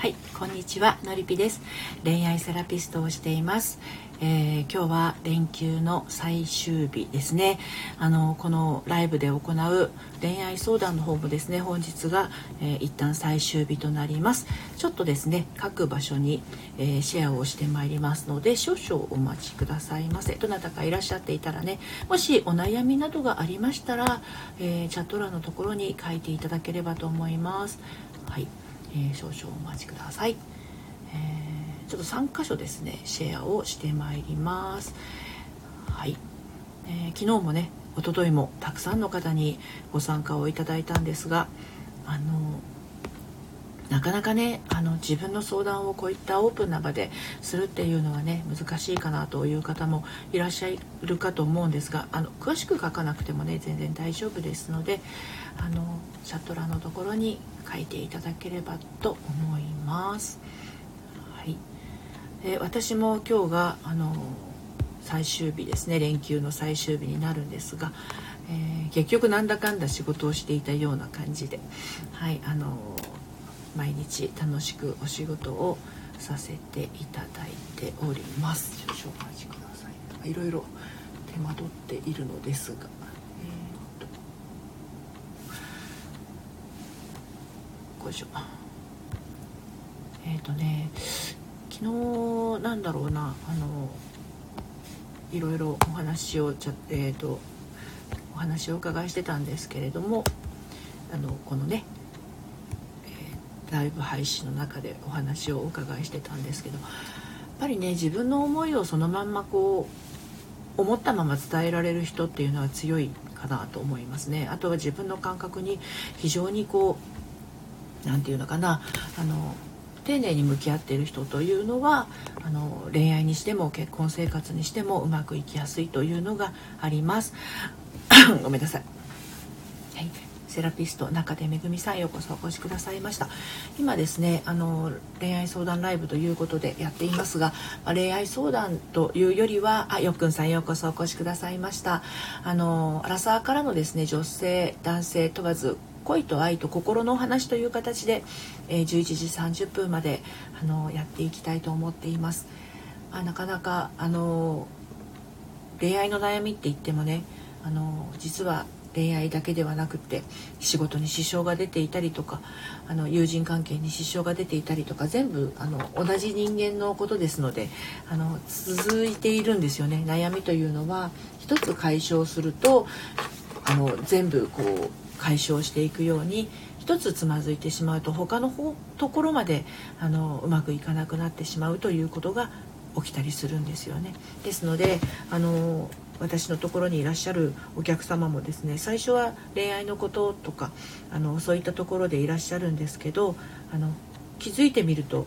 はいこんにちはのりぴです。恋愛セラピストをしています。えー、今日は連休の最終日ですね。あのこのライブで行う恋愛相談の方もですね本日が、えー、一旦最終日となります。ちょっとですね各場所に、えー、シェアをしてまいりますので少々お待ちくださいませ。どなたかいらっしゃっていたらねもしお悩みなどがありましたら、えチャット欄のところに書いていただければと思います。はい、え少々お待ちください、えーちょっと3箇所ですねシェアをしてまいります。はい、えー、昨日もね一昨日もたくさんの方にご参加をいただいたんですがあのなかなかねあの自分の相談をこういったオープンな場でするっていうのはね難しいかなという方もいらっしゃるかと思うんですがあの詳しく書かなくてもね全然大丈夫ですのであのチャト欄のところに書いていただければと思います。はい。え私も今日があの最終日ですね。連休の最終日になるんですが、えー、結局なんだかんだ仕事をしていたような感じで、はいあの毎日楽しくお仕事をさせていただいております。少々お待ちください。いろいろ手間取っているのですが、えー、よいしょ。えっ、ー、とね昨日なんだろうなあのいろいろお話をちゃえっ、ー、とお話をお伺いしてたんですけれどもあのこのね、ライブ配信の中でお話をお伺いしてたんですけどやっぱりね自分の思いをそのまんまこう思ったまま伝えられる人っていうのは強いかなと思いますね。あとは自分の感覚に非常にこう何て言うのかなあの丁寧に向き合っている人というのはあの恋愛にしても結婚生活にしてもうまくいきやすいというのがあります。ごめんなさい、はい、セラピスト中出めぐみさんようこそお越しくださいました今ですねあの恋愛相談ライブということでやっていますが、ま恋愛相談というよりはあよっくんさんようこそお越しくださいましたあのアラサーからのですね女性男性問わず恋と愛と心のお話という形で、えー、11時30分まであのやっていきたいと思っています。あなかなかあの恋愛の悩みって言ってもねあの実は恋愛だけではなくて仕事に支障が出ていたりとかあの友人関係に支障が出ていたりとか全部あの同じ人間のことですのであの続いているんですよね。悩みというのは一つ解消するとあの全部こう解消していくように一つつまずいてしまうと他のところまであのうまくいかなくなってしまうということが起きたりするんですよね。ですのであの私のところにいらっしゃるお客様もですね最初は恋愛のこととかあのそういったところでいらっしゃるんですけどあの気づいてみると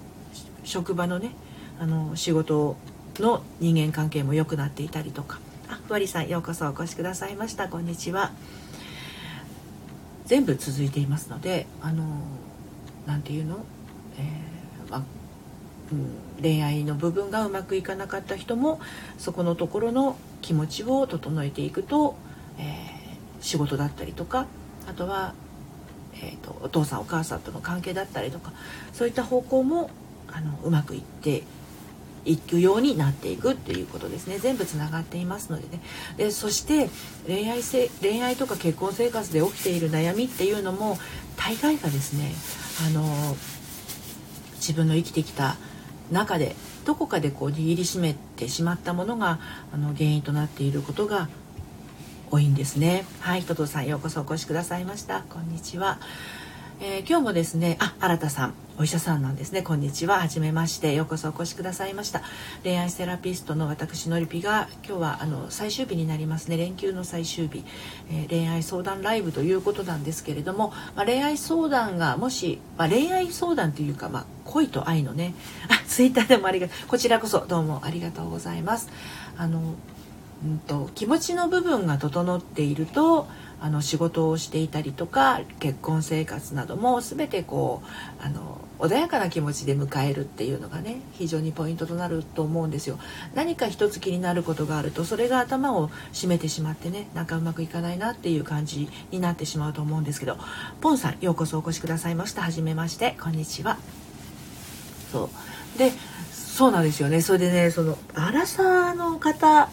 職場のねあの仕事の人間関係も良くなっていたりとかあふわりさんようこそお越しくださいましたこんにちは。全部続いていますのであのなんていうの、えー、まあ、恋愛の部分がうまくいかなかった人もそこのところの気持ちを整えていくと、えー、仕事だったりとかあとは、えーと、お父さんお母さんとの関係だったりとかそういった方向もあのうまくいっていくようになっていくっていうことですね。全部つながっていますのでね。でそして恋愛せ恋愛とか結婚生活で起きている悩みっていうのも大概がですねあの自分の生きてきた中でどこかでこう握りしめてしまったものがあの原因となっていることが多いんですね。はいととさんようこそお越しくださいました。こんにちは。えー、今日もですねあ新田さんお医者さんなんですね。こんにちは。初めまして。ようこそお越しくださいました。恋愛セラピストの私のりぴが今日はあの最終日になりますね。連休の最終日、えー、恋愛相談ライブということなんですけれども、まあ、恋愛相談がもし、まあ、恋愛相談というか、まあ、恋と愛のねあツイッターでもありがこちらこそどうもありがとうございます。あのうんと気持ちの部分が整っているとあの仕事をしていたりとか結婚生活なども全てこうあの穏やかな気持ちで迎えるっていうのがね非常にポイントとなると思うんですよ。何か一つ気になることがあるとそれが頭を占めてしまってねなんかうまくいかないなっていう感じになってしまうと思うんですけどポンさんようこそお越しくださいました。はじめまして。こんにちは。そう。でそうなんですよね。それでねその荒さの方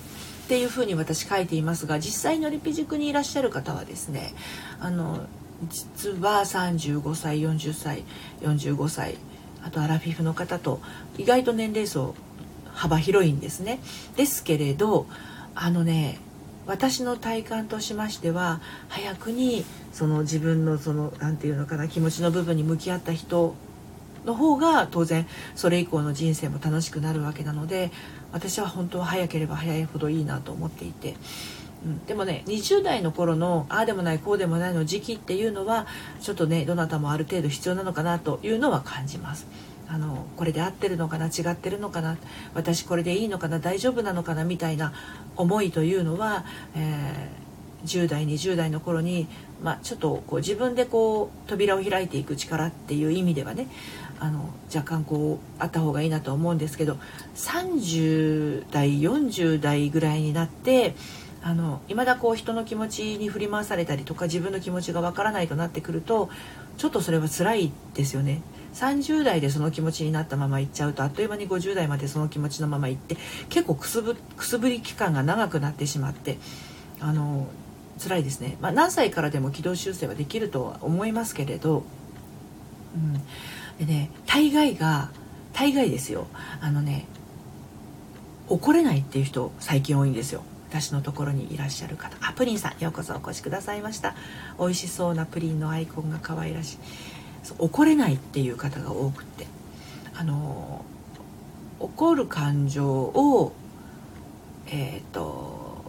っていうふうに私書いていますが実際のリピ塾にいらっしゃる方はですねあの実は35歳40歳45歳あとアラフィフの方と意外と年齢層幅広いんですね。ですけれどあのね私の体感としましては早くにその自分のその何て言うのかな気持ちの部分に向き合った人の方が当然それ以降の人生も楽しくなるわけなので私は本当は早ければ早いほどいいなと思っていて。うん、でもね20代の頃のああでもないこうでもないの時期っていうのはちょっとねどなたもある程度必要なのかなというのは感じます。あのこれで合ってるのかな違ってるのかな私これでいいのかな大丈夫なのかなみたいな思いというのは、えー、10代20代の頃に、まあ、ちょっとこう自分でこう扉を開いていく力っていう意味ではねあの若干こうあった方がいいなと思うんですけど30代40代ぐらいになってあの未だこう人の気持ちに振り回されたりとか自分の気持ちがわからないとなってくるとちょっとそれは辛いですよね。30代でその気持ちになったまま行っちゃうとあっという間に50代までその気持ちのまま行って結構くすぶくすぶり期間が長くなってしまってあの辛いですね、まあ、何歳からでも軌道修正はできるとは思いますけれど、うん、でね大概が大概ですよ。あのね怒れないっていう人最近多いんですよ。私のところにいらっしゃる方。あプリンさんようこそお越しくださいました。美味しそうなプリンのアイコンが可愛らしい。怒れないっていう方が多くって。あの怒る感情をえっ、ー、と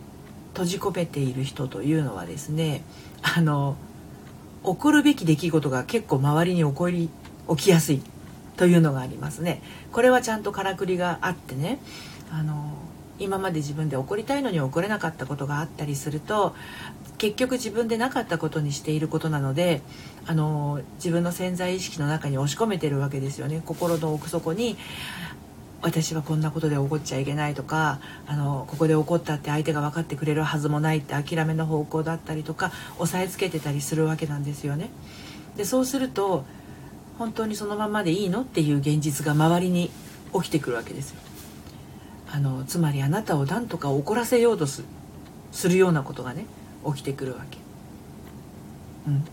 閉じ込めている人というのはですねあの起こるべき出来事が結構周りに起こり起きやすいというのがありますね。これはちゃんとからくりがあってねあの今まで自分で怒りたいのに怒れなかったことがあったりすると結局自分でなかったことにしていることなのであの自分の潜在意識の中に押し込めてるわけですよね心の奥底に私はこんなことで怒っちゃいけないとかあのここで怒ったって相手が分かってくれるはずもないって諦めの方向だったりとか押さえつけてたりするわけなんですよね。でそうすると本当にそのままでいいのっていう現実が周りに起きてくるわけですよ。あのつまりあなたを何とか怒らせようとするようなことがね起きてくるわけ。うん、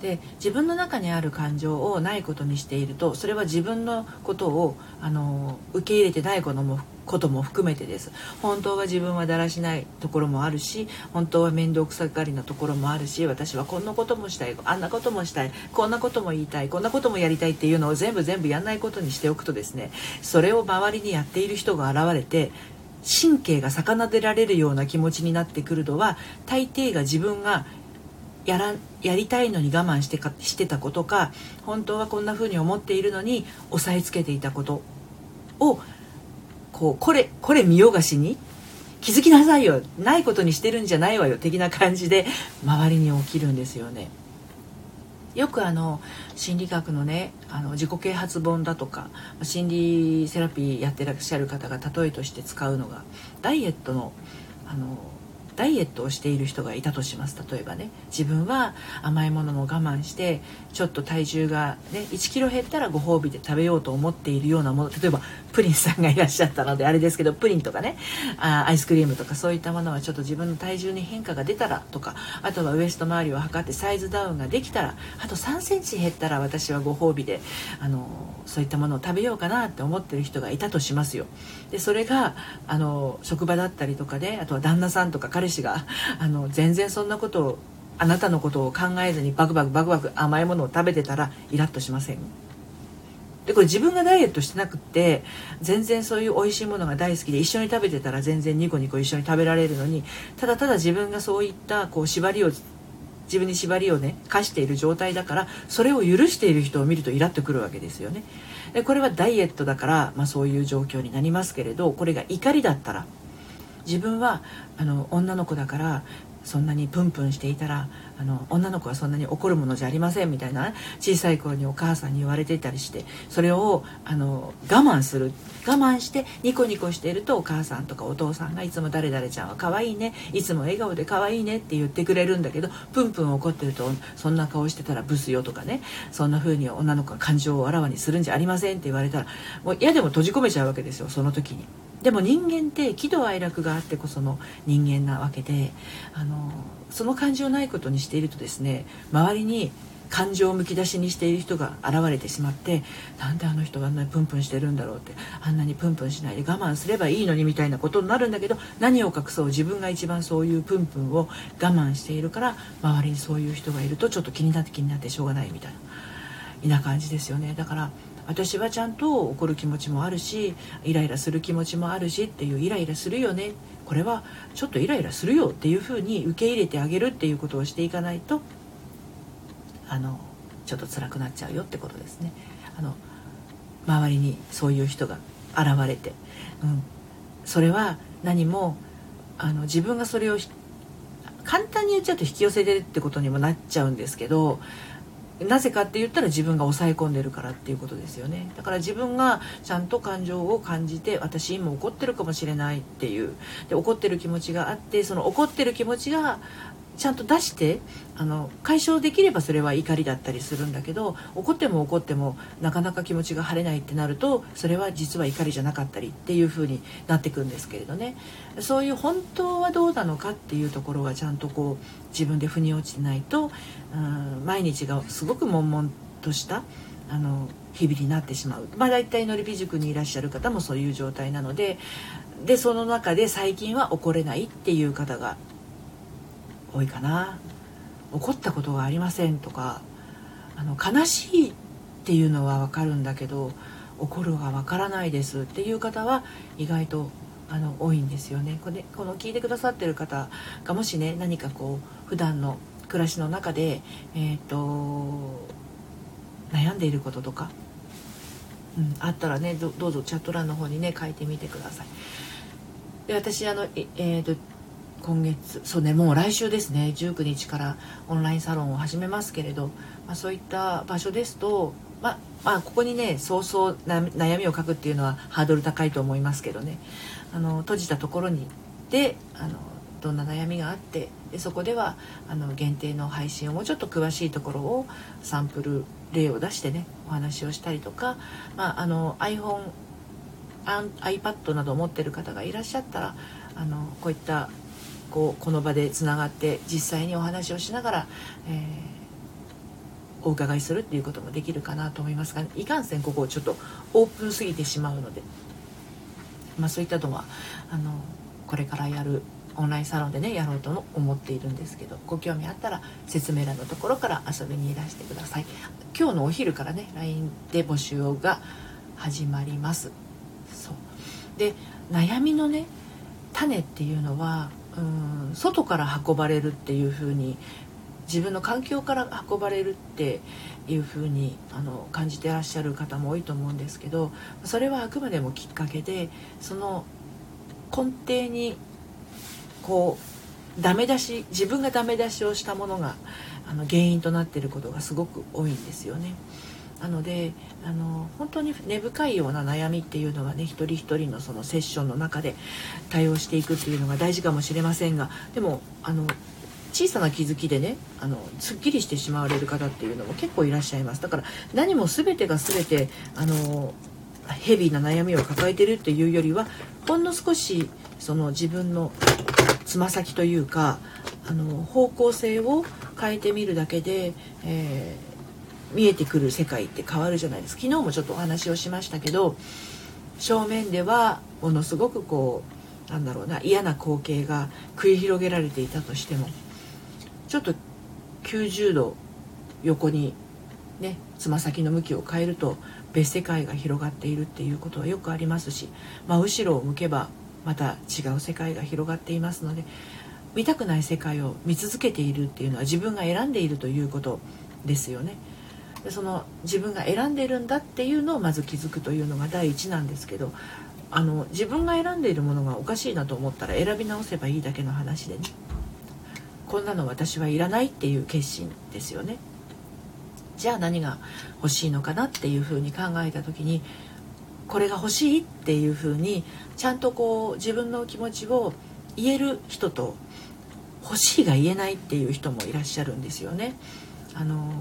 で自分の中にある感情をないことにしているとそれは自分のことをあの受け入れてないこともことも含めてです。本当は自分はだらしないところもあるし本当は面倒くさがりなところもあるし私はこんなこともしたいあんなこともしたいこんなことも言いたいこんなこともやりたいっていうのを全部全部やんないことにしておくとですねそれを周りにやっている人が現れて神経が逆なでられるような気持ちになってくるのは大抵が自分がやらやりたいのに我慢してかしてたことか本当はこんな風に思っているのに押さえつけていたことをこうこれこれ見よがしに気づきなさいよ。ないことにしてるんじゃないわよ。的な感じで周りに起きるんですよね。よくあの心理学のねあの自己啓発本だとか心理セラピーやってらっしゃる方が例えとして使うのがダイエットのあのダイエットをしている人がいたとします。例えばね自分は甘いものも我慢してちょっと体重が、ね、1キロ減ったらご褒美で食べようと思っているようなもの。例えばプリンさんがいらっしゃったのであれですけどプリンとかねあアイスクリームとかそういったものはちょっと自分の体重に変化が出たらとかあとはウエスト周りを測ってサイズダウンができたらあと3センチ減ったら私はご褒美であのそういったものを食べようかなって思ってる人がいたとしますよ。でそれがあの職場だったりとかであとは旦那さんとか彼氏があの全然そんなことをあなたのことを考えずにバクバクバクバク甘いものを食べてたらイラッとしません？でこれ自分がダイエットしてなくって全然そういう美味しいものが大好きで一緒に食べてたら全然ニコニコ一緒に食べられるのにただただ自分がそういったこう縛りを自分に縛りをね課している状態だからそれを許している人を見るとイラッとくるわけですよね。でこれはダイエットだから、まあ、そういう状況になりますけれどこれが怒りだったら自分はあの女の子だからそんなにプンプンしていたらあの女の子はそんなに怒るものじゃありませんみたいな小さい頃にお母さんに言われていたりしてそれをあの我慢する我慢してニコニコしているとお母さんとかお父さんがいつも誰々ちゃんは可愛いねいつも笑顔で可愛いねって言ってくれるんだけどプンプン怒ってるとそんな顔してたらブスよとかねそんな風に女の子が感情をあらわにするんじゃありませんって言われたらもう嫌でも閉じ込めちゃうわけですよその時に。でも人間って喜怒哀楽があってこその人間なわけであのその感情ないことにしているとですね周りに感情をむき出しにしている人が現れてしまってなんであの人があんなにプンプンしてるんだろうってあんなにプンプンしないで我慢すればいいのにみたいなことになるんだけど何を隠そう自分が一番そういうプンプンを我慢しているから周りにそういう人がいるとちょっと気になって気になってしょうがないみたいなな感じですよね。だから私はちゃんと怒る気持ちもあるしイライラする気持ちもあるしっていうイライラするよね。これはちょっとイライラするよっていうふうに受け入れてあげるっていうことをしていかないとあのちょっと辛くなっちゃうよってことですね。あの周りにそういう人が現れて、うん、それは何もあの自分がそれを簡単に言っちゃうと引き寄せてるってことにもなっちゃうんですけどなぜかって言ったら自分が抑え込んでるからっていうことですよね。だから自分がちゃんと感情を感じて私今怒ってるかもしれないっていう。で怒ってる気持ちがあってその怒ってる気持ちがちゃんと出してあの解消できればそれは怒りだったりするんだけど怒っても怒ってもなかなか気持ちが晴れないってなるとそれは実は怒りじゃなかったりっていう風になってくんですけれどね。そういう本当はどうなのかっていうところがちゃんとこう自分で腑に落ちてないとうん毎日がすごく悶々としたあの日々になってしまう、まあ、大体のりび塾にいらっしゃる方もそういう状態なのででその中で最近は怒れないっていう方が多いかな怒ったことがありませんとかあの悲しいっていうのは分かるんだけど怒るが分からないですっていう方は意外とあの多いんですよねこれこの聞いてくださってる方がもしね何かこう普段の暮らしの中で、えーと、悩んでいることとか、うん、あったらねどうぞチャット欄の方にね書いてみてください。で私あの、えーと今月そうねもう来週ですね。19日からオンラインサロンを始めますけれど、まあ、そういった場所ですと、まあ、まあここにねそうそう悩みを書くっていうのはハードル高いと思いますけどね。あの閉じたところにであのどんな悩みがあってでそこではあの限定の配信をもうちょっと詳しいところをサンプル例を出してねお話をしたりとか、まあ、あの iPhone iPad などを持ってる方がいらっしゃったらあのこういったこうこの場でつながって実際にお話をしながら、えー、お伺いするっていうこともできるかなと思いますがいかんせんここちょっとオープンすぎてしまうので、まあ、そういったのはあのこれからやるオンラインサロンでねやろうと思っているんですけどご興味あったら説明欄のところから遊びにいらしてください。今日のお昼からね LINE で募集が始まります。そう。で悩みのね種っていうのはうん外から運ばれるっていう風に自分の環境から運ばれるっていう風にあに感じてらっしゃる方も多いと思うんですけどそれはあくまでもきっかけでその根底にこうダメ出し自分がダメ出しをしたものがあの原因となっていることがすごく多いんですよね。なのであの本当に根深いような悩みっていうのはね一人一人のそのセッションの中で対応していくっていうのが大事かもしれませんがでもあの小さな気づきでねあのすっきりしてしまわれる方っていうのも結構いらっしゃいます。だから何も全てが全てあのヘビーな悩みを抱えてるっていうよりはほんの少しその自分のつま先というかあの方向性を変えてみるだけで、えー見えてくる世界って変わるじゃないですか昨日もちょっとお話をしましたけど正面ではものすごくこうなんだろうな嫌な光景が繰り広げられていたとしてもちょっと90度横にねつま先の向きを変えると別世界が広がっているっていうことはよくありますし、ま、後ろを向けばまた違う世界が広がっていますので見たくない世界を見続けているっていうのは自分が選んでいるということですよね。でその自分が選んでるんだっていうのをまず気づくというのが第一なんですけどあの自分が選んでいるものがおかしいなと思ったら選び直せばいいだけの話でねこんなの私はいらないっていう決心ですよねじゃあ何が欲しいのかなっていうふうに考えた時にこれが欲しいっていうふうにちゃんとこう自分の気持ちを言える人と欲しいが言えないっていう人もいらっしゃるんですよね。あの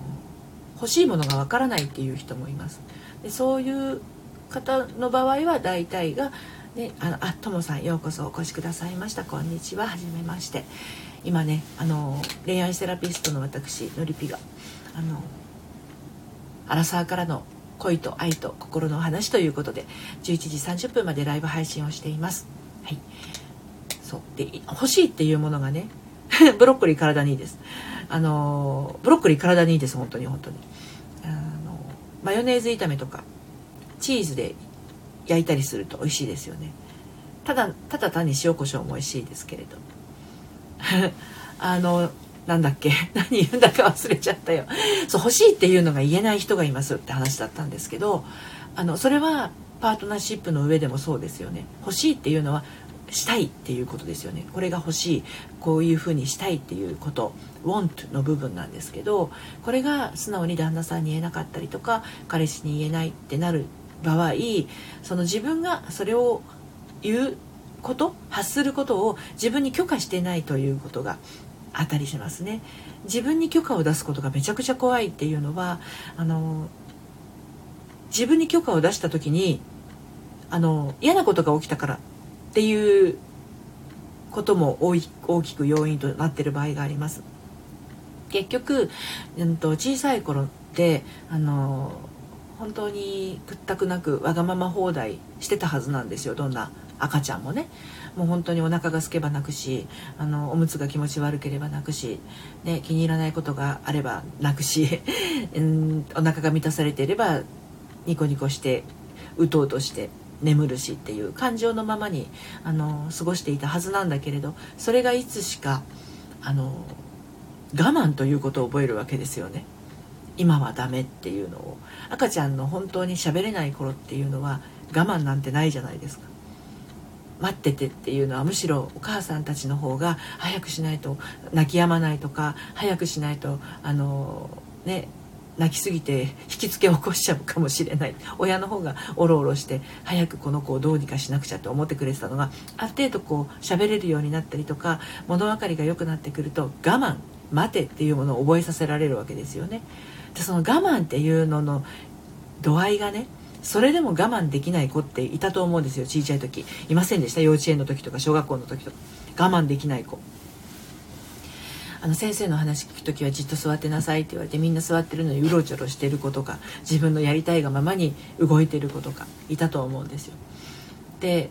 欲しいものがわからないっていう人もいます。でそういう方の場合は大体がね、あのあともさんようこそお越しくださいました。こんにちは。はじめまして。今ねあの恋愛セラピストの私のりぴがあのアラサーからの恋と愛と心の話ということで11時30分までライブ配信をしています。はい。そう。で欲しいっていうものがね ブロッコリー体にいいです。あのブロッコリー体にいいです本当に本当に。あのマヨネーズ炒めとかチーズで焼いたりすると美味しいですよね。ただただ単に塩コショウも美味しいですけれど。あのなんだっけ？何言うんだか忘れちゃったよ。そう欲しいっていうのが言えない人がいますって話だったんですけどあのそれはパートナーシップの上でもそうですよね。欲しいっていうのはしたいっていうことですよね。これが欲しいこういうふうにしたいっていうこと want の部分なんですけどこれが素直に旦那さんに言えなかったりとか彼氏に言えないってなる場合その自分がそれを言うこと発することを自分に許可してないということがあったりしますね。自分に許可を出すことがめちゃくちゃ怖いっていうのはあの自分に許可を出した時にあの嫌なことが起きたからっていうことも大きく要因となっている場合があります。結局、うん、と小さい頃ってあの本当に屈託なくわがまま放題してたはずなんですよどんな赤ちゃんもねもう本当にお腹が空けば泣くしあのおむつが気持ち悪ければ泣くし、ね、気に入らないことがあれば泣くし、うん、お腹が満たされていればニコニコしてうとうとして眠るしっていう感情のままにあの過ごしていたはずなんだけれどそれがいつしかあの我慢ということを覚えるわけですよね。今はダメっていうのを赤ちゃんの本当に喋れない頃っていうのは我慢なんてないじゃないですか待っててっていうのはむしろお母さんたちの方が早くしないと泣き止まないとか早くしないとあのね泣きすぎて引きつけを起こしちゃうかもしれない。親の方がおろおろして早くこの子をどうにかしなくちゃって思ってくれてたのがある程度こう喋れるようになったりとか物分かりが良くなってくると我慢待てっていうものを覚えさせられるわけですよね。でその我慢っていうのの度合いがねそれでも我慢できない子っていたと思うんですよ小さい時。いませんでした？幼稚園の時とか小学校の時とか。我慢できない子。あの先生の話聞く時はじっと座ってなさいって言われてみんな座ってるのにうろちょろしてる子とか自分のやりたいがままに動いてる子とかいたと思うんですよで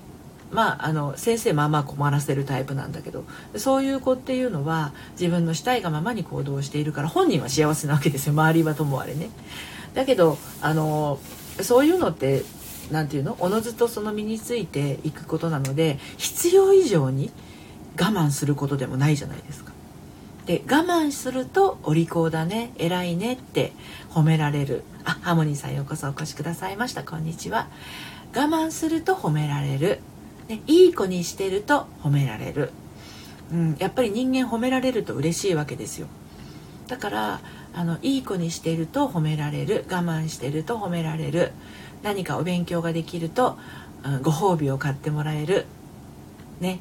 まあ、あの先生まあまあ困らせるタイプなんだけどそういう子っていうのは自分のしたいがままに行動しているから本人は幸せなわけですよ周りはともあれね。だけどあのそういうのって何て言うの？おのずとその身についていくことなので必要以上に我慢することでもないじゃないですか。で我慢するとお利口だね偉いねって褒められる。あハーモニーさんようこそお越しくださいました。こんにちは。我慢すると褒められる。ね、いい子にしてると褒められる、うん、やっぱり人間褒められると嬉しいわけですよ。だからあのいい子にしてると褒められる。我慢してると褒められる。何かお勉強ができると、うん、ご褒美を買ってもらえる。ね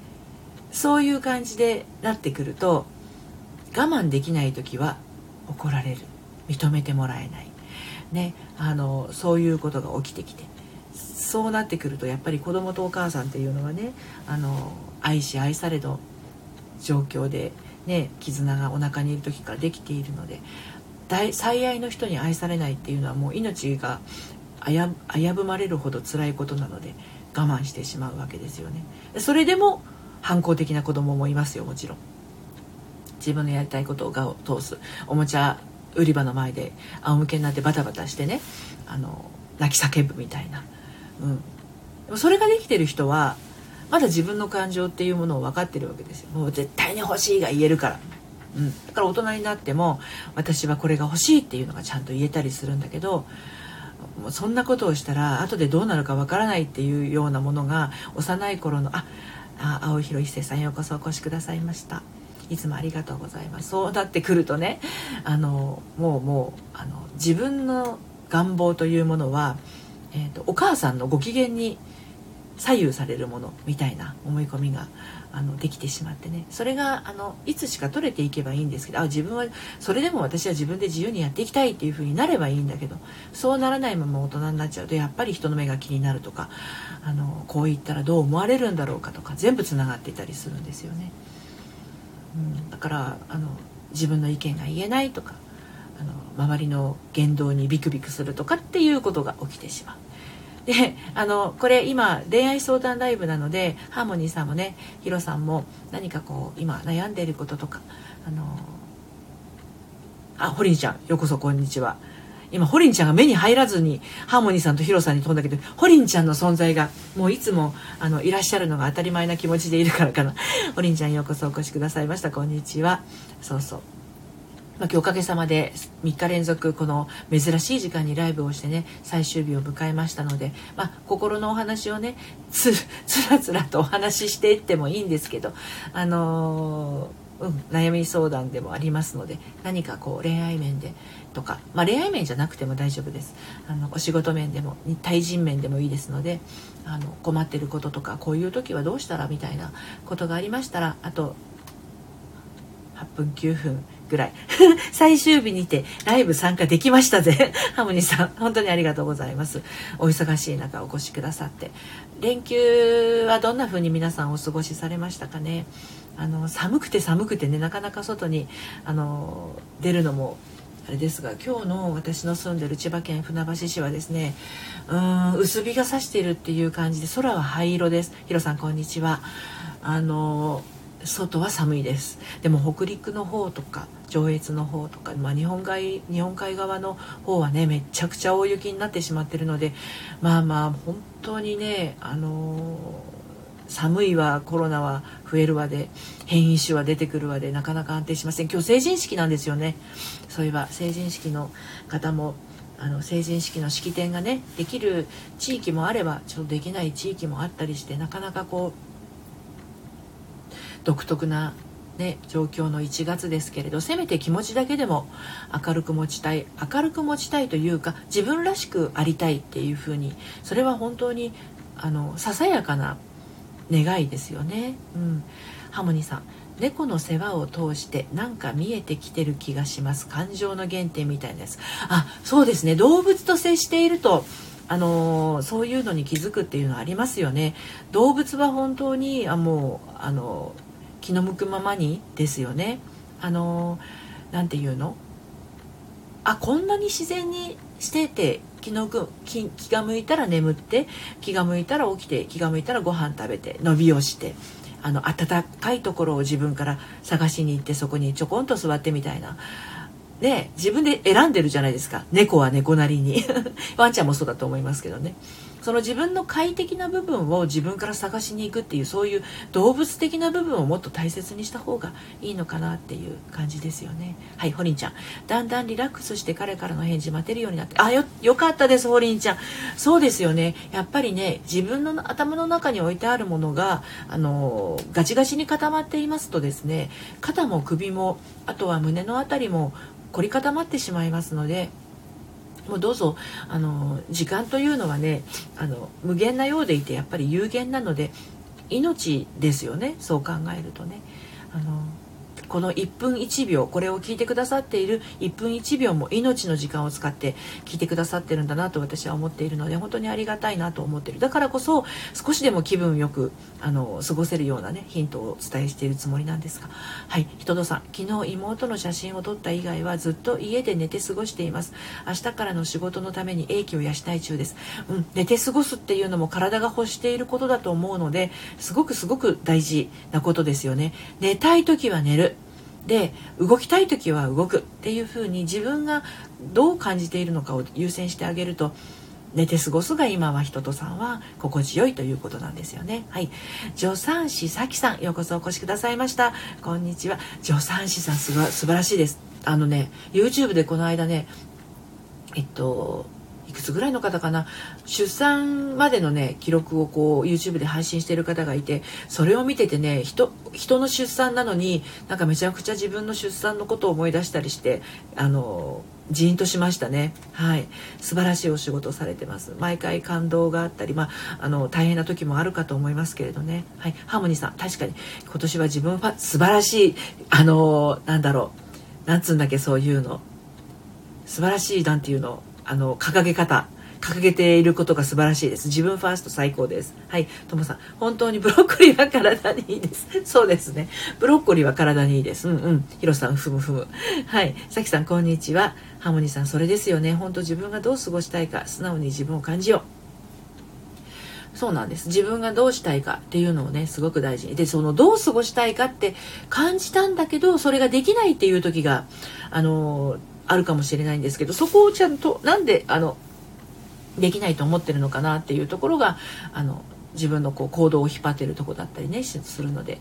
そういう感じでなってくると我慢できない時は怒られる認めてもらえないねあのそういうことが起きてきてそうなってくるとやっぱり子供とお母さんっていうのはねあの愛し愛されど状況で、ね、絆がお腹にいる時からできているので大最愛の人に愛されないっていうのはもう命が危ぶまれるほど辛いことなので我慢してしまうわけですよね。それでも反抗的な子供もいますよもちろん。自分のやりたいことを通す。おもちゃ売り場の前で仰向けになってバタバタしてねあの泣き叫ぶみたいな。うん、でもそれができてる人はまだ自分の感情っていうものを分かってるわけですよ。もう絶対に欲しいが言えるから、うん、だから大人になっても私はこれが欲しいっていうのがちゃんと言えたりするんだけどもうそんなことをしたら後でどうなるか分からないっていうようなものが幼い頃のああ青広一生さんようこそお越しくださいました。いつもありがとうございますそうなってくるとねあのもうもうあの自分の願望というものは、えーと、お母さんのご機嫌に左右されるものみたいな思い込みがあのできてしまってねそれがあのいつしか取れていけばいいんですけどあ自分はそれでも私は自分で自由にやっていきたいっていう風になればいいんだけどそうならないまま大人になっちゃうとやっぱり人の目が気になるとかあのこう言ったらどう思われるんだろうかとか全部つながっていたりするんですよね。うん、だからあの自分の意見が言えないとかあの周りの言動にビクビクするとかっていうことが起きてしまう。であのこれ今恋愛相談ライブなのでハーモニーさんもねヒロさんも何かこう今悩んでいることとかあのあホリンちゃんようこそこんにちは今ホリンちゃんが目に入らずにハーモニーさんとヒロさんに飛んだけどホリンちゃんの存在がもういつもあのいらっしゃるのが当たり前な気持ちでいるからかな。ホリンちゃんようこそお越しくださいました。こんにちは。そうそう。まあ、今日おかげさまで3日連続この珍しい時間にライブをしてね最終日を迎えましたので、まあ、心のお話をねつ つらつらとお話ししていってもいいんですけど、あのー、うん、悩み相談でもありますので何かこう恋愛面でとか、まあ、恋愛面じゃなくても大丈夫です。あのお仕事面でも対人面でもいいですのであの困ってることとかこういう時はどうしたらみたいなことがありましたらあと8分9分ぐらい。最終日にてライブ参加できましたぜ。ハモニさん本当にありがとうございます。お忙しい中お越しくださって。連休はどんな風に皆さんお過ごしされましたかね。あの寒くて寒くてねなかなか外にあの出るのもあれですが今日の私の住んでる千葉県船橋市はですねうん薄日が差しているっていう感じで空は灰色です。ヒロさんこんにちは。あの外は寒いです。でも北陸の方とか上越の方とか、まあ、日本海日本海側の方はねめちゃくちゃ大雪になってしまってるのでまあまあ本当にねあのー、寒いわコロナは増えるわで変異種は出てくるわでなかなか安定しません。今日成人式なんですよね。そういえば成人式の方もあの成人式の式典がねできる地域もあればちょっとできない地域もあったりしてなかなかこう独特な、ね、状況の1月ですけれどせめて気持ちだけでも明るく持ちたい明るく持ちたいというか自分らしくありたいっていうふうにそれは本当にあのささやかな願いですよね。うん、ハモニさん。猫の世話を通してなんか見えてきてる気がします。感情の原点みたいです。あそうですね。動物と接しているとあのそういうのに気づくっていうのはありますよね。動物は本当にあもうあの気の向くままにですよね。あの何て言うの？あこんなに自然にしてて気の気気が向いたら眠って気が向いたら起きて気が向いたらご飯食べて伸びをしてあの暖かいところを自分から探しに行ってそこにちょこんと座ってみたいな。で自分で選んでるじゃないですか。猫は猫なりに。ワンちゃんもそうだと思いますけどね。その自分の快適な部分を自分から探しに行くっていうそういう動物的な部分をもっと大切にした方がいいのかなっていう感じですよね。はいホリンちゃん。だんだんリラックスして彼からの返事待てるようになって。あよよかったですホリンちゃん。そうですよね。やっぱりね自分の頭の中に置いてあるものがあのガチガチに固まっていますとですね肩も首もあとは胸の辺りも凝り固まってしまいますのでもうどうぞあの時間というのはねあの無限なようでいてやっぱり有限なので命ですよねそう考えるとね。あのこの1分1秒これを聞いてくださっている1分1秒も命の時間を使って聞いてくださってるんだなと私は思っているので本当にありがたいなと思っている。だからこそ少しでも気分よくあの過ごせるようなねヒントをお伝えしているつもりなんですが。はい人戸さん昨日妹の写真を撮った以外はずっと家で寝て過ごしています。明日からの仕事のために英気を養い中です、うん、寝て過ごすっていうのも体が欲していることだと思うのですごくすごく大事なことですよね。寝たい時は寝る。で動きたい時は動くっていうふうに自分がどう感じているのかを優先してあげると寝て過ごすが今は人とさんは心地よいということなんですよね。はい。助産師さきさん、ようこそお越しくださいました。こんにちは。助産師さんすば素晴らしいです。あのね、YouTube でこの間ね、えっと、くつぐらいの方かな？出産までのね記録をこう YouTube で配信してる方がいてそれを見ててね人人の出産なのになんかめちゃくちゃ自分の出産のことを思い出したりしてあのジーンとしましたね。はい。素晴らしいお仕事をされてます。毎回感動があったりまああの大変な時もあるかと思いますけれどね。はい。ハーモニーさん確かに今年は自分は素晴らしいあのなんだろう。なんつうんだっけそういうの。素晴らしいなんていうの。あの掲げ方掲げていることが素晴らしいです。自分ファースト最高です。はいともさん。本当にブロッコリーは体にいいです。そうですね。ブロッコリーは体にいいです。うんうん。ヒロさんふむふむ。はい。さきさんこんにちは。ハーモニーさんそれですよね。本当自分がどう過ごしたいか素直に自分を感じよう。そうなんです。自分がどうしたいかっていうのをねすごく大事に。でそのどう過ごしたいかって感じたんだけどそれができないっていう時があのあるかもしれないんですけどそこをちゃんとなんであのできないと思ってるのかなっていうところがあの自分のこう行動を引っ張ってるとこだったりねするので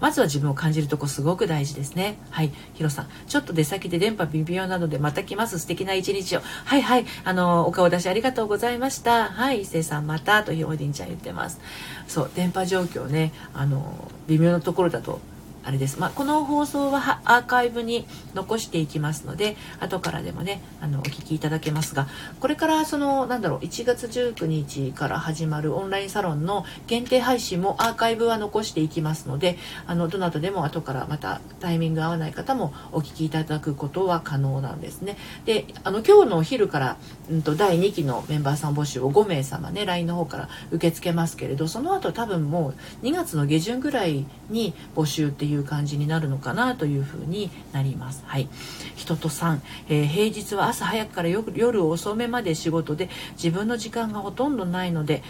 まずは自分を感じるとこすごく大事ですね。はいヒロさん。ちょっと出先で電波微妙なのでまた来ます。素敵な一日を。はいはい。あのお顔出しありがとうございました。はい伊勢さんまたとひおりんちゃん言ってます。そう電波状況ねあの微妙なところだとあれです、まあ、この放送はアーカイブに残していきますので後からでもねあのお聞きいただけますがこれからそのなんだろう1月19日から始まるオンラインサロンの限定配信もアーカイブは残していきますのであのどなたでも後からまたタイミング合わない方もお聞きいただくことは可能なんですね。であの今日のお昼から、うんと、第2期のメンバーさん募集を5名様ね LINE の方から受け付けますけれどその後多分もう2月の下旬ぐらいに募集っていういう感じになるのかなというふうになります。はい、人と3、えー、平日は朝早くから夜遅めまで仕事で自分の時間がほとんどないので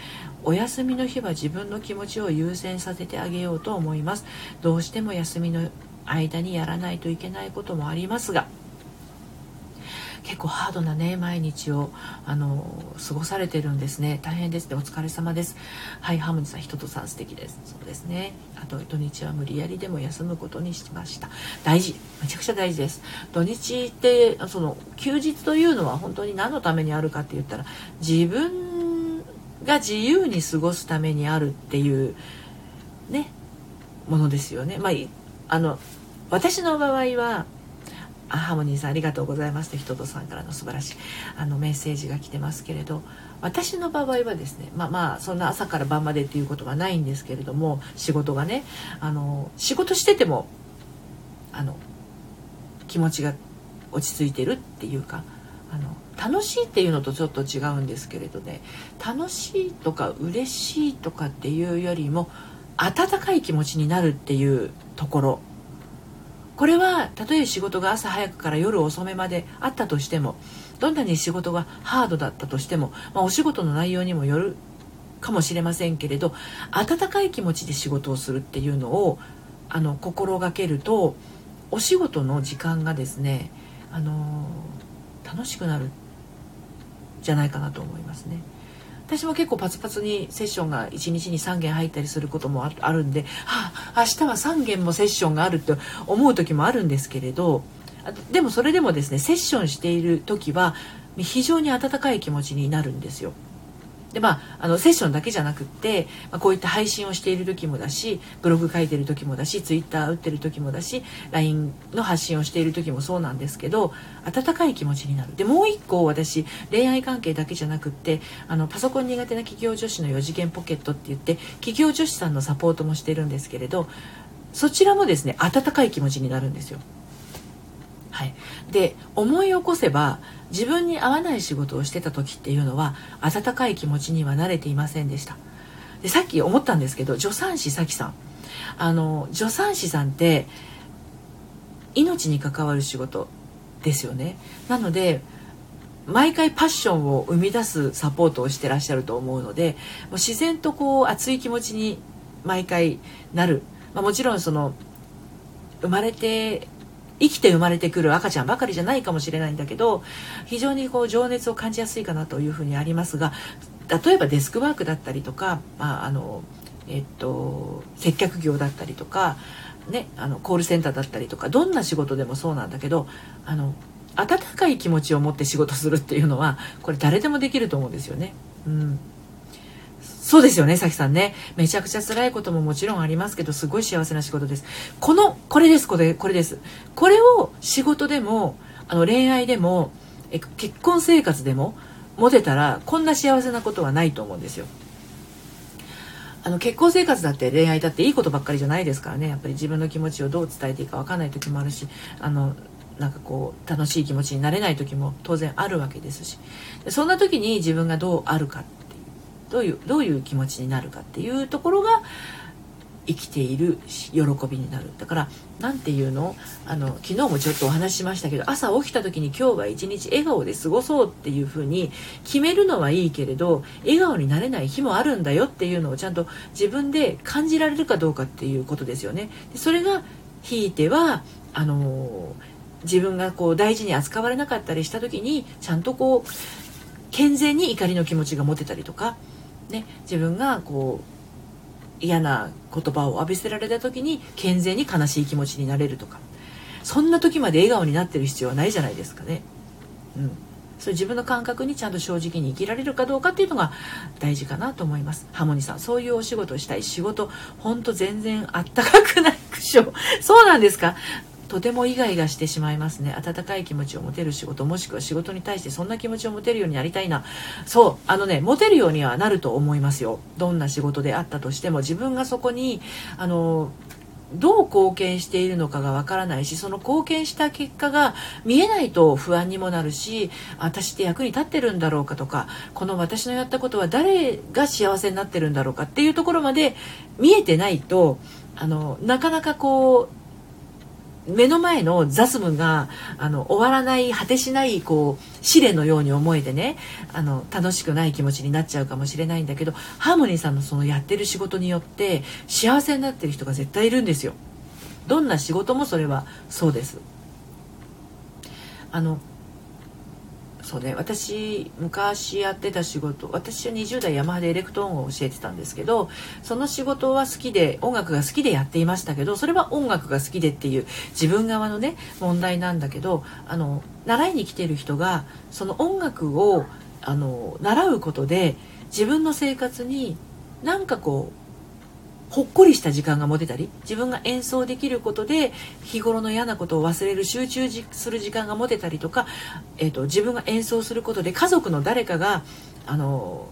お休みの日は自分の気持ちを優先させてあげようと思います。どうしても休みの間にやらないといけないこともありますが結構ハードなね毎日をあの過ごされてるんですね。大変です。ねお疲れ様です。はいハムニさん人とさん素敵です。そうですね。あと土日は無理やりでも休むことにしました。大事。めちゃくちゃ大事です。土日ってその休日というのは本当に何のためにあるかって言ったら自分が自由に過ごすためにあるっていうねものですよね。まああの私の場合はあハーモニーさんありがとうございます。と人とさんからの素晴らしいあのメッセージが来てますけれど私の場合はですねまあまあそんな朝から晩までっていうことはないんですけれども仕事がねあの仕事しててもあの気持ちが落ち着いてるっていうかあの楽しいっていうのとちょっと違うんですけれどね楽しいとか嬉しいとかっていうよりも温かい気持ちになるっていうところこれはたとえ仕事が朝早くから夜遅めまであったとしてもどんなに仕事がハードだったとしても、まあ、お仕事の内容にもよるかもしれませんけれど温かい気持ちで仕事をするっていうのをあの心がけるとお仕事の時間がですねあの楽しくなるじゃないかなと思いますね。私も結構パツパツにセッションが1日に3件入ったりすることもあるんで、はあ、明日は3件もセッションがあるって思う時もあるんですけれどでもそれでもですねセッションしている時は非常に温かい気持ちになるんですよ。でまあ、あのセッションだけじゃなくって、まあ、こういった配信をしている時もだしブログ書いてる時もだしツイッター打ってる時もだし LINE の発信をしている時もそうなんですけど温かい気持ちになるでもう一個私恋愛関係だけじゃなくってあのパソコン苦手な企業女子の4次元ポケットって言って企業女子さんのサポートもしてるんですけれどそちらもですね温かい気持ちになるんですよ。はい、で思い起こせば自分に合わない仕事をしてた時っていうのは温かい気持ちには慣れていませんでした。でさっき思ったんですけど助産師さきさん。あの助産師さんって命に関わる仕事ですよね。なので毎回パッションを生み出すサポートをしてらっしゃると思うのでもう自然とこう熱い気持ちに毎回なる、まあ、もちろんその生まれて生きて生まれてくる赤ちゃんばかりじゃないかもしれないんだけど非常にこう情熱を感じやすいかなというふうにありますが例えばデスクワークだったりとか、まあ、あのえっと接客業だったりとか、ね、あのコールセンターだったりとかどんな仕事でもそうなんだけどあの温かい気持ちを持って仕事するっていうのはこれ誰でもできると思うんですよね。うんそうですよね、さきさんね。めちゃくちゃ辛いことももちろんありますけど、すごい幸せな仕事です。この、これです、これ、これです。これを仕事でも、あの、恋愛でも、え結婚生活でも、持てたら、こんな幸せなことはないと思うんですよ。あの結婚生活だって恋愛だっていいことばっかりじゃないですからねやっぱり自分の気持ちをどう伝えていいか分かんない時もあるしあのなんかこう楽しい気持ちになれない時も当然あるわけですしそんな時に自分がどうあるかどういうどういう気持ちになるかっていうところが生きている喜びになるだから何て言うの？あの昨日もちょっとお話ししましたけど朝起きた時に今日は一日笑顔で過ごそうっていう風に決めるのはいいけれど笑顔になれない日もあるんだよっていうのをちゃんと自分で感じられるかどうかっていうことですよね。でそれがひいてはあの自分がこう大事に扱われなかったりした時にちゃんとこう健全に怒りの気持ちが持てたりとか、ね、自分がこう嫌な言葉を浴びせられた時に健全に悲しい気持ちになれるとか。そんな時まで笑顔になってる必要はないじゃないですかね。うん。それ自分の感覚にちゃんと正直に生きられるかどうかっていうのが大事かなと思います。ハモニさんそういうお仕事をしたい。仕事ほんと全然あったかくないくしょ。そうなんですか？とてもイガイガしてしまいますね。温かい気持ちを持てる仕事もしくは仕事に対してそんな気持ちを持てるようになりたいな。そうあのね持てるようにはなると思いますよ。どんな仕事であったとしても自分がそこにあのどう貢献しているのかがわからないしその貢献した結果が見えないと不安にもなるし私って役に立ってるんだろうかとかこの私のやったことは誰が幸せになってるんだろうかっていうところまで見えてないとあのなかなかこう目の前の雑務があの終わらない果てしないこう試練のように思えてねあの楽しくない気持ちになっちゃうかもしれないんだけどハーモニーさんのそのやってる仕事によって幸せになってる人が絶対いるんですよ。どんな仕事もそれはそうです。あのそうね。私昔やってた仕事私は20代ヤマハでエレクトーンを教えてたんですけどその仕事は好きで音楽が好きでやっていましたけどそれは音楽が好きでっていう自分側のね問題なんだけどあの習いに来てる人がその音楽をあの習うことで自分の生活になんかこうほっこりした時間が持てたり自分が演奏できることで日頃の嫌なことを忘れる集中する時間が持てたりとか、えーと、自分が演奏することで家族の誰かがあの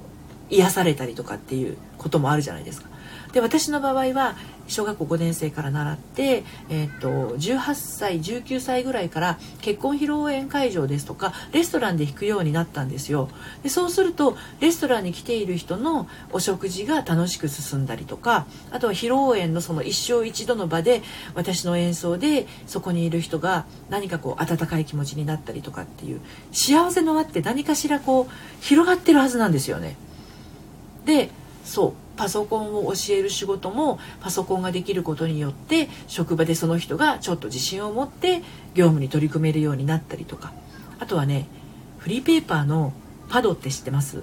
癒されたりとかっていうこともあるじゃないですか。で私の場合は小学校5年生から習って、えー、っと18歳19歳ぐらいから結婚披露宴会場ですとかレストランで弾くようになったんですよでそうするとレストランに来ている人のお食事が楽しく進んだりとかあとは披露宴のその一生一度の場で私の演奏でそこにいる人が何かこう温かい気持ちになったりとかっていう幸せの輪って何かしらこう広がってるはずなんですよね。でそうパソコンを教える仕事もパソコンができることによって職場でその人がちょっと自信を持って業務に取り組めるようになったりとか。あとはねフリーペーパーのパドって知ってます？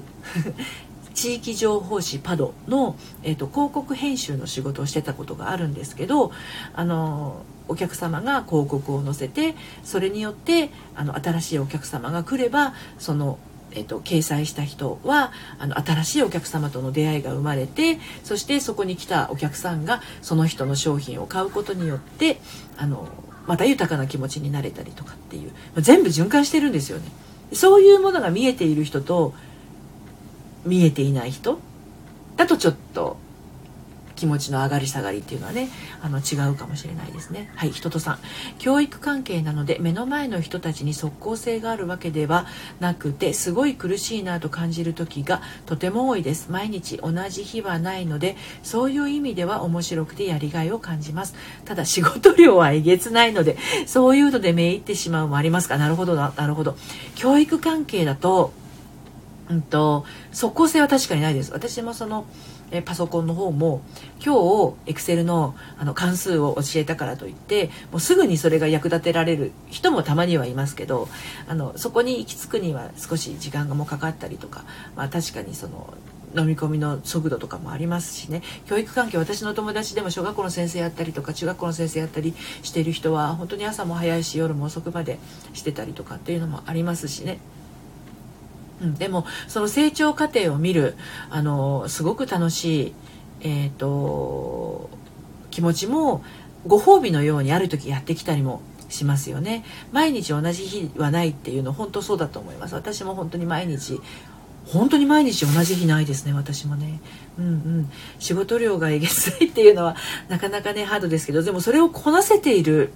地域情報誌パドの、えーと、広告編集の仕事をしてたことがあるんですけどあのお客様が広告を載せてそれによってあの新しいお客様が来ればそのえっと、掲載した人はあの新しいお客様との出会いが生まれてそしてそこに来たお客さんがその人の商品を買うことによってあのまた豊かな気持ちになれたりとかっていうま全部循環してるんですよね。そういうものが見えている人と見えていない人だとちょっと気持ちの上がり下がりっていうのはねあの違うかもしれないですね。はい人とさん。教育関係なので目の前の人たちに即効性があるわけではなくてすごい苦しいなと感じる時がとても多いです。毎日同じ日はないのでそういう意味では面白くてやりがいを感じます。ただ仕事量はえげつないのでそういうのでめいってしまうもありますか。なるほどななるほど。教育関係だとうんと即効性は確かにないです。私もそのえパソコンの方も今日エクセルのあの関数を教えたからといってもうすぐにそれが役立てられる人もたまにはいますけどあのそこに行き着くには少し時間がもかかったりとか、まあ、確かにその飲み込みの速度とかもありますしね教育関係私の友達でも小学校の先生やったりとか中学校の先生やったりしてる人は本当に朝も早いし夜も遅くまでしてたりとかっていうのもありますしね。うん、でもその成長過程を見るあのすごく楽しい、えーと気持ちもご褒美のようにある時やってきたりもしますよね。毎日同じ日はないっていうの本当そうだと思います。私も本当に毎日本当に毎日同じ日ないですね私もね。うんうん。仕事量がえげつないっていうのはなかなかねハードですけどでもそれをこなせている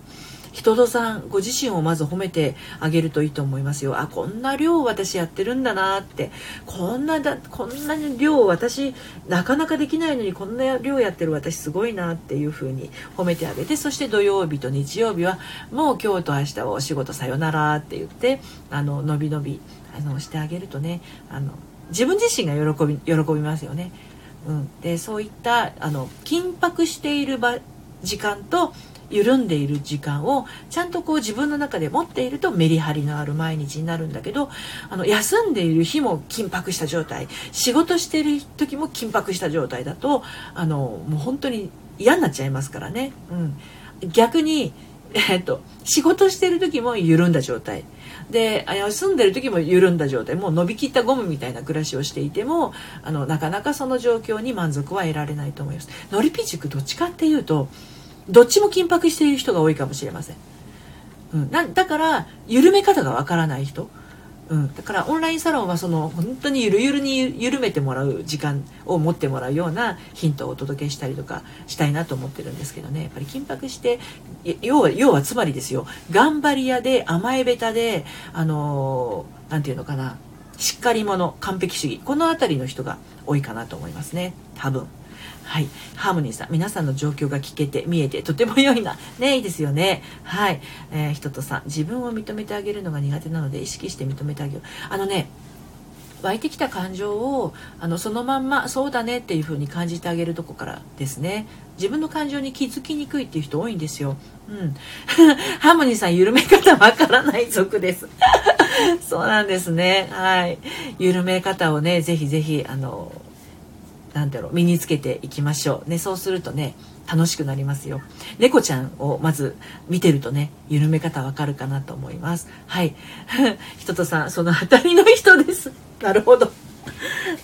人とさんご自身をまず褒めてあげるといいと思いますよ。あこんな量私やってるんだなって。こんなだこんな量私なかなかできないのにこんな量やってる私すごいなっていう風に褒めてあげてそして土曜日と日曜日はもう今日と明日はお仕事さよならって言ってあののびのびあのしてあげるとねあの自分自身が喜び喜びますよね。うん、でそういったあの緊迫している場時間と緩んでいる時間をちゃんとこう自分の中で持っているとメリハリのある毎日になるんだけどあの休んでいる日も緊迫した状態仕事している時も緊迫した状態だとあのもう本当に嫌になっちゃいますからね。うん、逆にえっと、仕事してる時も緩んだ状態で休んでる時も緩んだ状態もう伸びきったゴムみたいな暮らしをしていてもあのなかなかその状況に満足は得られないと思います。のりぴ塾どっちかっていうとどっちも緊迫している人が多いかもしれません、うん、なだから緩め方がわからない人、うん、だからオンラインサロンはその本当にゆるゆるに緩めてもらう時間を持ってもらうようなヒントをお届けしたりとかしたいなと思ってるんですけどね。やっぱり緊迫して要は要はつまりですよ。頑張り屋で甘え下手であの何、て言うのかな。しっかり者完璧主義。この辺りの人が多いかなと思いますね。多分。はい。ハーモニーさん、皆さんの状況が聞けて、見えて、とても良いな。ね、いいですよね。はい。えー、人とさん、自分を認めてあげるのが苦手なので、意識して認めてあげる。あのね、湧いてきた感情をあのそのまんまそうだねっていう風に感じてあげるとこからですね自分の感情に気づきにくいっていう人多いんですよ。うん。ハーモニーさん、緩め方わからない族です。そうなんですね。はい。緩め方をね、ぜひぜひ、あの、なんだろう身につけていきましょう。ねそうするとね楽しくなりますよ。猫ちゃんをまず見てるとね緩め方わかるかなと思います。はい。人とさんその辺りの人です。なるほど。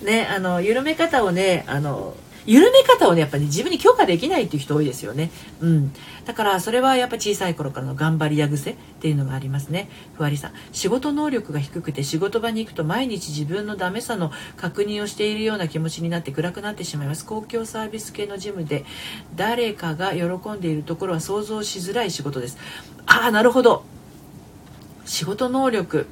ねあの緩め方をねあの緩め方をねやっぱり、ね、自分に許可できないっていう人多いですよね。うん。だからそれはやっぱ小さい頃からの頑張りや癖っていうのがありますね。ふわりさん。仕事能力が低くて仕事場に行くと毎日自分のダメさの確認をしているような気持ちになって暗くなってしまいます。公共サービス系のジムで誰かが喜んでいるところは想像しづらい仕事です。ああなるほど。仕事能力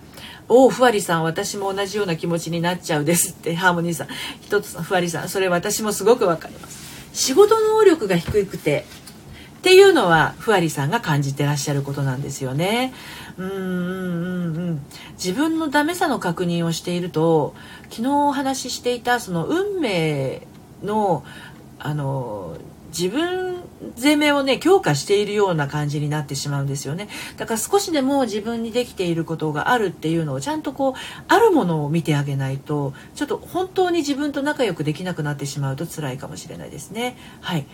おおふわりさん私も同じような気持ちになっちゃうですって。ハーモニーさん。一つふわりさん。それ私もすごくわかります。仕事能力が低くてっていうのはふわりさんが感じてらっしゃることなんですよね。うんうんうんうん。自分のダメさの確認をしていると昨日お話ししていたその運命のあの自分攻めをね強化しているような感じになってしまうんですよね。だから少しでも自分にできていることがあるっていうのをちゃんとこうあるものを見てあげないとちょっと本当に自分と仲良くできなくなってしまうと辛いかもしれないですね。はい。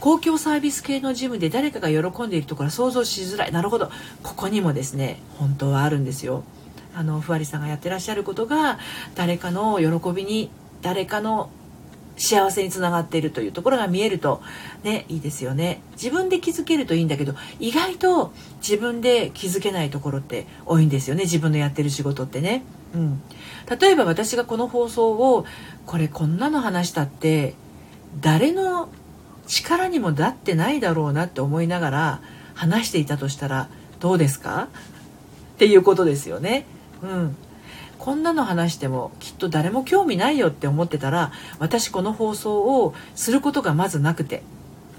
公共サービス系のジムで誰かが喜んでいるところは想像しづらい。なるほど。ここにもですね本当はあるんですよ。あのふわりさんがやってらっしゃることが誰かの喜びに誰かの幸せにつながっているというところが見えるとねいいですよね。自分で気づけるといいんだけど意外と自分で気づけないところって多いんですよね。自分のやってる仕事ってね、うん、例えば私がこの放送をこれこんなの話したって誰の力にもなってないだろうなって思いながら話していたとしたらどうですか？っていうことですよね。うん、こんなの話してもきっと誰も興味ないよって思ってたら私この放送をすることがまずなくて、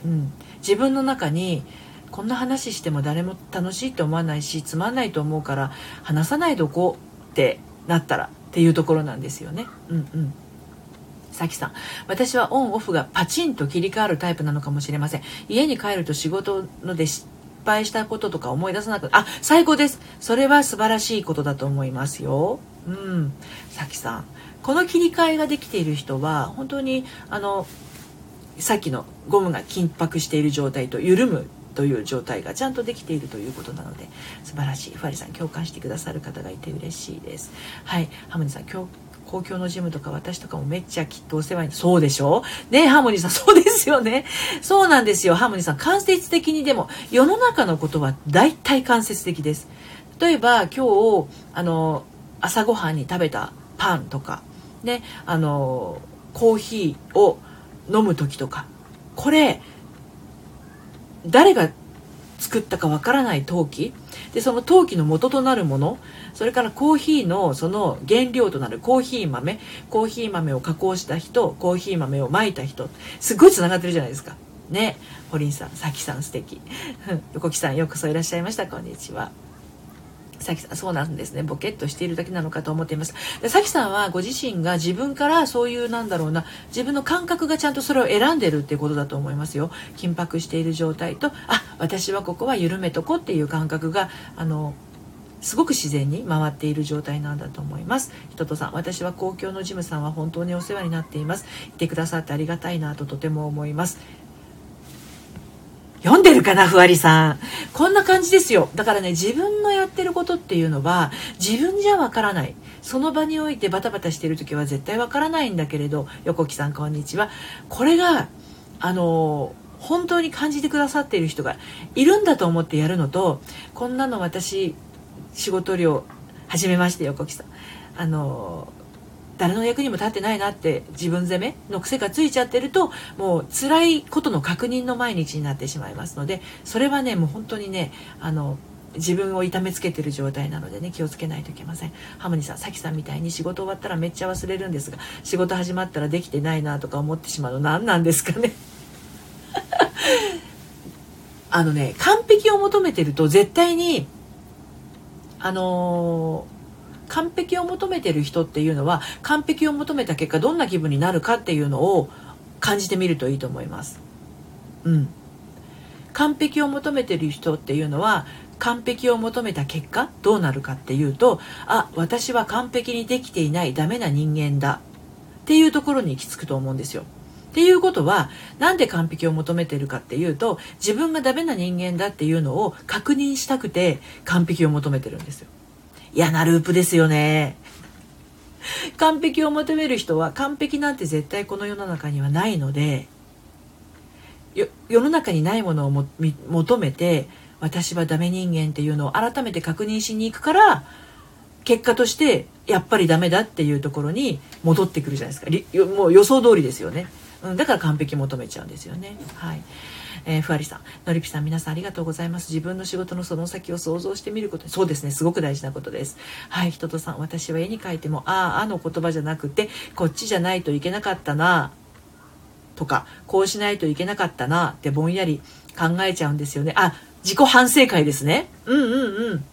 うん、自分の中にこんな話しても誰も楽しいと思わないしつまんないと思うから話さないどこってなったらっていうところなんですよね。うんうん。さきさん。私はオンオフがパチンと切り替わるタイプなのかもしれません。家に帰ると仕事ので失敗したこととか思い出さなくあ最高です。それは素晴らしいことだと思いますよ。うん。さきさんこの切り替えができている人は本当にあのさっきのゴムが緊迫している状態と緩むという状態がちゃんとできているということなので素晴らしい。ふわりさん共感してくださる方がいて嬉しいです。はい。ハムニさん今日公共のジムとか私とかもめっちゃきっとお世話にそうでしょ？ねハーモニーさん そうですよね。そうなんですよ。ハーモニーさん間接的にでも世の中のことは大体間接的です。例えば今日あの朝ごはんに食べたパンとか。ねあのコーヒーを飲む時とか。これ誰が作ったかわからない陶器。でその陶器の元となるもの。それからコーヒーのその原料となるコーヒー豆。コーヒー豆を加工した人コーヒー豆をまいた人。すっごいつながってるじゃないですか。ね堀井さんさきさん素敵 横木さんよくそいらっしゃいました。こんにちは。さきさん、そうなんですね。ボケっとしているだけなのかと思っています。でさきさんはご自身が自分からそういうなんだろうな、自分の感覚がちゃんとそれを選んでるっていうことだと思いますよ。緊迫している状態と、あ、私はここは緩めとこっていう感覚が、あの、すごく自然に回っている状態なんだと思います。人とさん、私は公共のジムさんは本当にお世話になっています。いてくださってありがたいなととても思います。読んでるかなふわりさん。こんな感じですよ。だからね、自分のやってることっていうのは、自分じゃわからない。その場においてバタバタしてる時は絶対わからないんだけれど、横木さんこんにちは。これが、あの、本当に感じてくださっている人がいるんだと思ってやるのと、こんなの私、仕事量、始めまして横木さん。あの、誰の役にも立ってないなって自分責めの癖がついちゃってるともう辛いことの確認の毎日になってしまいますのでそれはねもう本当にねあの自分を痛めつけてる状態なのでね気をつけないといけません。ハモニさんさきさんみたいに仕事終わったらめっちゃ忘れるんですが仕事始まったらできてないなとか思ってしまうの何なんですかね。あのね完璧を求めてると絶対にあのー完璧を求めてる人っていうのは完璧を求めた結果どんな気分になるかっていうのを感じてみるといいと思います。うん。完璧を求めてる人っていうのは完璧を求めた結果どうなるかっていうとあ私は完璧にできていないダメな人間だっていうところに行き着くと思うんですよ。っていうことはなんで完璧を求めてるかっていうと自分がダメな人間だっていうのを確認したくて完璧を求めてるんですよ。嫌なループですよね。完璧を求める人は完璧なんて絶対この世の中にはないので世の中にないものを求めて私はダメ人間っていうのを改めて確認しに行くから結果としてやっぱりダメだっていうところに戻ってくるじゃないですか。もう予想通りですよね、うん、だから完璧求めちゃうんですよね。はい。えー、ふわりさん、のりぴさん、皆さんありがとうございます。自分の仕事のその先を想像してみること、そうですね、すごく大事なことです。はい、人とさん、私は絵に描いても、ああ、あの言葉じゃなくて、こっちじゃないといけなかったな、とか、こうしないといけなかったな、ってぼんやり考えちゃうんですよね。あ、自己反省会ですね。うんうんうん。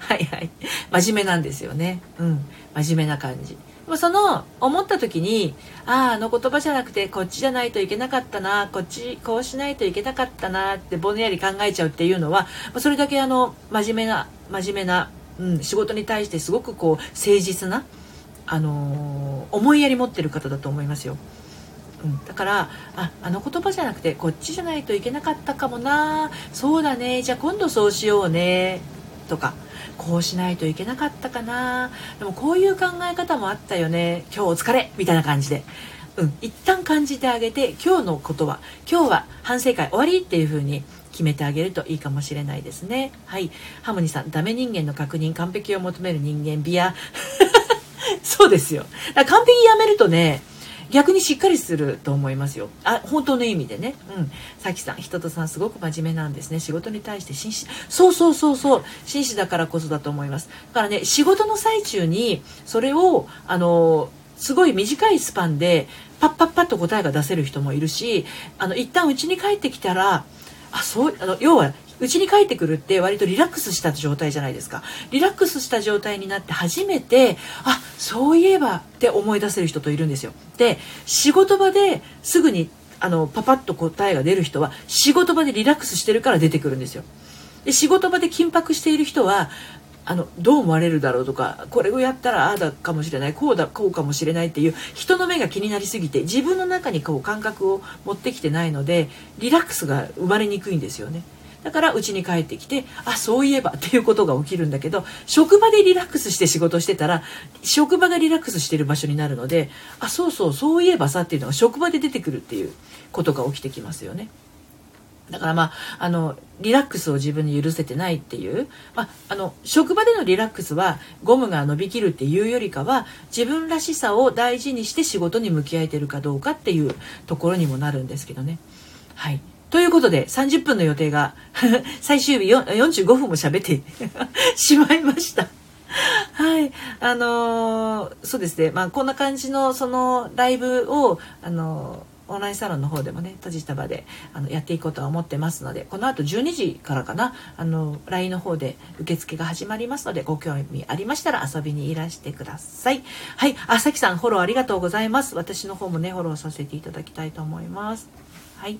はいはい。真面目なんですよね。うん。真面目な感じ。その思った時にあああの言葉じゃなくてこっちじゃないといけなかったなこっちこうしないといけなかったなってぼんやり考えちゃうっていうのはそれだけあの真面目な真面目な、うん、仕事に対してすごくこう誠実な、あのー、思いやり持ってる方だと思いますよ。うん、だからああの言葉じゃなくてこっちじゃないといけなかったかもなそうだねじゃあ今度そうしようねとかこうしないといけなかったかな。でもこういう考え方もあったよね。今日お疲れみたいな感じで。うん、一旦感じてあげて今日のことは今日は反省会終わりっていう風に決めてあげるといいかもしれないですね。はい。ハモニさんダメ人間の確認完璧を求める人間ビア。そうですよ。だ完璧やめるとね逆にしっかりすると思いますよ。あ本当の意味でね。うん。さきさん人とさんすごく真面目なんですね。仕事に対して真摯。そうそうそうそう。真摯だからこそだと思います。だからね仕事の最中にそれをあのすごい短いスパンでパッパッパッと答えが出せる人もいるしあの一旦家に帰ってきたらあそうあの要は家に帰ってくるって割とリラックスした状態じゃないですか。リラックスした状態になって初めてあそういえばって思い出せる人といるんですよ。で仕事場ですぐにあのパパッと答えが出る人は仕事場でリラックスしてるから出てくるんですよ。で仕事場で緊迫している人はあのどう思われるだろうとかこれをやったらああだかもしれないこうだこうかもしれないっていう人の目が気になりすぎて自分の中にこう感覚を持ってきてないのでリラックスが生まれにくいんですよね。だから家に帰ってきてあそういえばっていうことが起きるんだけど職場でリラックスして仕事してたら職場がリラックスしてる場所になるのであそうそうそういえばさっていうのが職場で出てくるっていうことが起きてきますよね。だからまあ、あの、リラックスを自分に許せてないっていう、まあ、あの、職場でのリラックスはゴムが伸びきるっていうよりかは、自分らしさを大事にして仕事に向き合えてるかどうかっていうところにもなるんですけどね。はい。ということで、30分の予定が 最終日45分も喋って しまいました。はい。あのー、そうですね。まあ、こんな感じの、その、ライブを、あのーオンラインサロンの方でもね閉じた場であのやっていこうとは思ってますのでこの後12時からかなあの LINE の方で受付が始まりますのでご興味ありましたら遊びにいらしてくださいはいあさきさんフォローありがとうございます私の方もねフォローさせていただきたいと思いますはい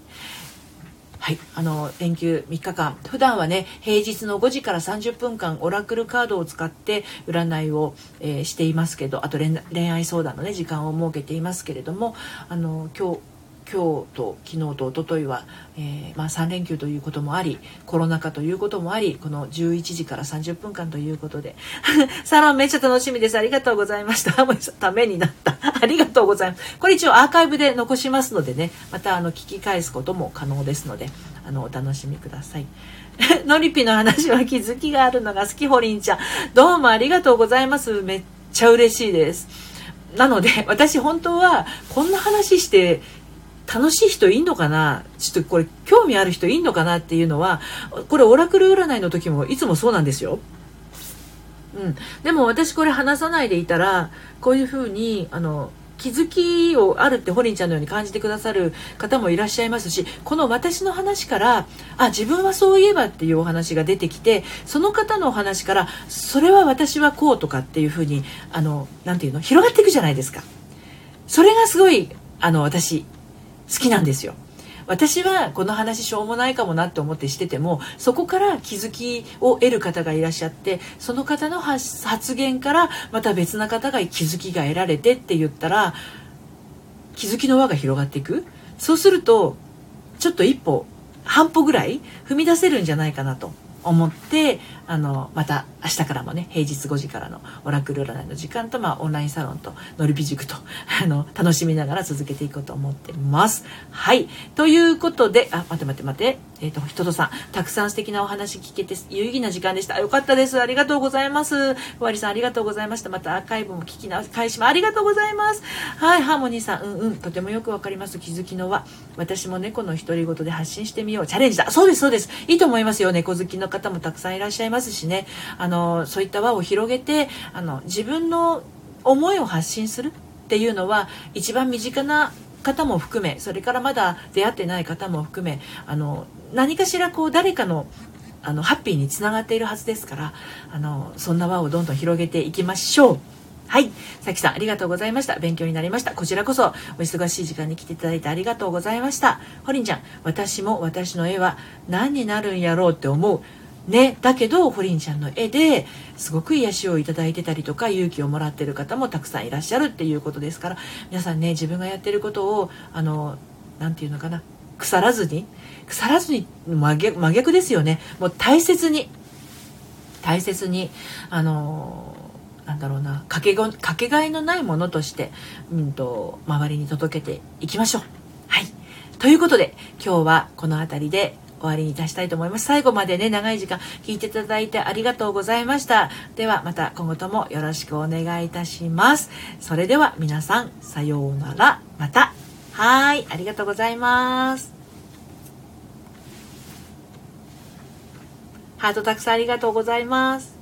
はい、あの連休3日間。普段はね平日の5時から30分間オラクルカードを使って占いを、えー、していますけどあと恋愛相談のね時間を設けていますけれどもあの今日今日と昨日と一昨日は、えー、まあ、3連休ということもありコロナ禍ということもありこの11時から30分間ということで。サロンめっちゃ楽しみです。ありがとうございました。ためになった。ありがとうございます。これ一応アーカイブで残しますのでね。またあの聞き返すことも可能ですのであのお楽しみください。のりぴの話は気づきがあるのが好きほりんちゃん。どうもありがとうございます。めっちゃ嬉しいです。なので私本当はこんな話して楽しい人いんのかな？ちょっとこれ興味ある人いんのかなっていうのはこれオラクル占いの時もいつもそうなんですよ。うん、でも私これ話さないでいたらこういうふうにあの気づきをあるってホリンちゃんのように感じてくださる方もいらっしゃいますしこの私の話からあ自分はそういえばっていうお話が出てきてその方のお話からそれは私はこうとかっていうふうにあのなていうの？広がっていくじゃないですか。それがすごいあの私好きなんですよ。私はこの話しょうもないかもなって思ってしててもそこから気づきを得る方がいらっしゃってその方の発言からまた別な方が気づきが得られてって言ったら気づきの輪が広がっていくそうするとちょっと一歩半歩ぐらい踏み出せるんじゃないかなと思ってあのまた明日からもね平日5時からのオラクル占いの時間と、まあ、オンラインサロンとのりび塾と あの楽しみながら続けていこうと思ってます。はい。ということであ待って待って待って。えっ、ー、と人とさん。たくさん素敵なお話聞けて有意義な時間でした。よかったです。ありがとうございます。ふわりさんありがとうございました。またアーカイブも聞き直返しもありがとうございます。はい。ハーモニーさんうんうん。とてもよくわかります。気づきの輪。私も猫の独り言で発信してみよう。チャレンジだ。そうですそうです。いいと思いますよ。猫好きの方もたくさんいらっしゃいますしね。あののそういった輪を広げてあの自分の思いを発信するっていうのは一番身近な方も含めそれからまだ出会ってない方も含めあの何かしらこう誰かのあのハッピーにつながっているはずですからあのそんな輪をどんどん広げていきましょう。はい。さきさん、ありがとうございました。勉強になりました。こちらこそ、お忙しい時間に来ていただいてありがとうございました。ほりんちゃん、私も私の絵は何になるんやろうって思う。ね、だけどホリンちゃんの絵ですごく癒しをいただいてたりとか勇気をもらってる方もたくさんいらっしゃるっていうことですから皆さんね自分がやってることをあの何て言うのかな腐らずに腐らずに真逆真逆ですよねもう大切に大切にあのなんだろうなかけかけがえのないものとして、うんと、周りに届けていきましょう。はいということで今日はこの辺りで終わりにいたしたいと思います。最後までね、長い時間聞いていただいてありがとうございました。ではまた今後ともよろしくお願いいたします。それでは皆さん、さようなら。また。はい、ありがとうございます。ハートたくさんありがとうございます。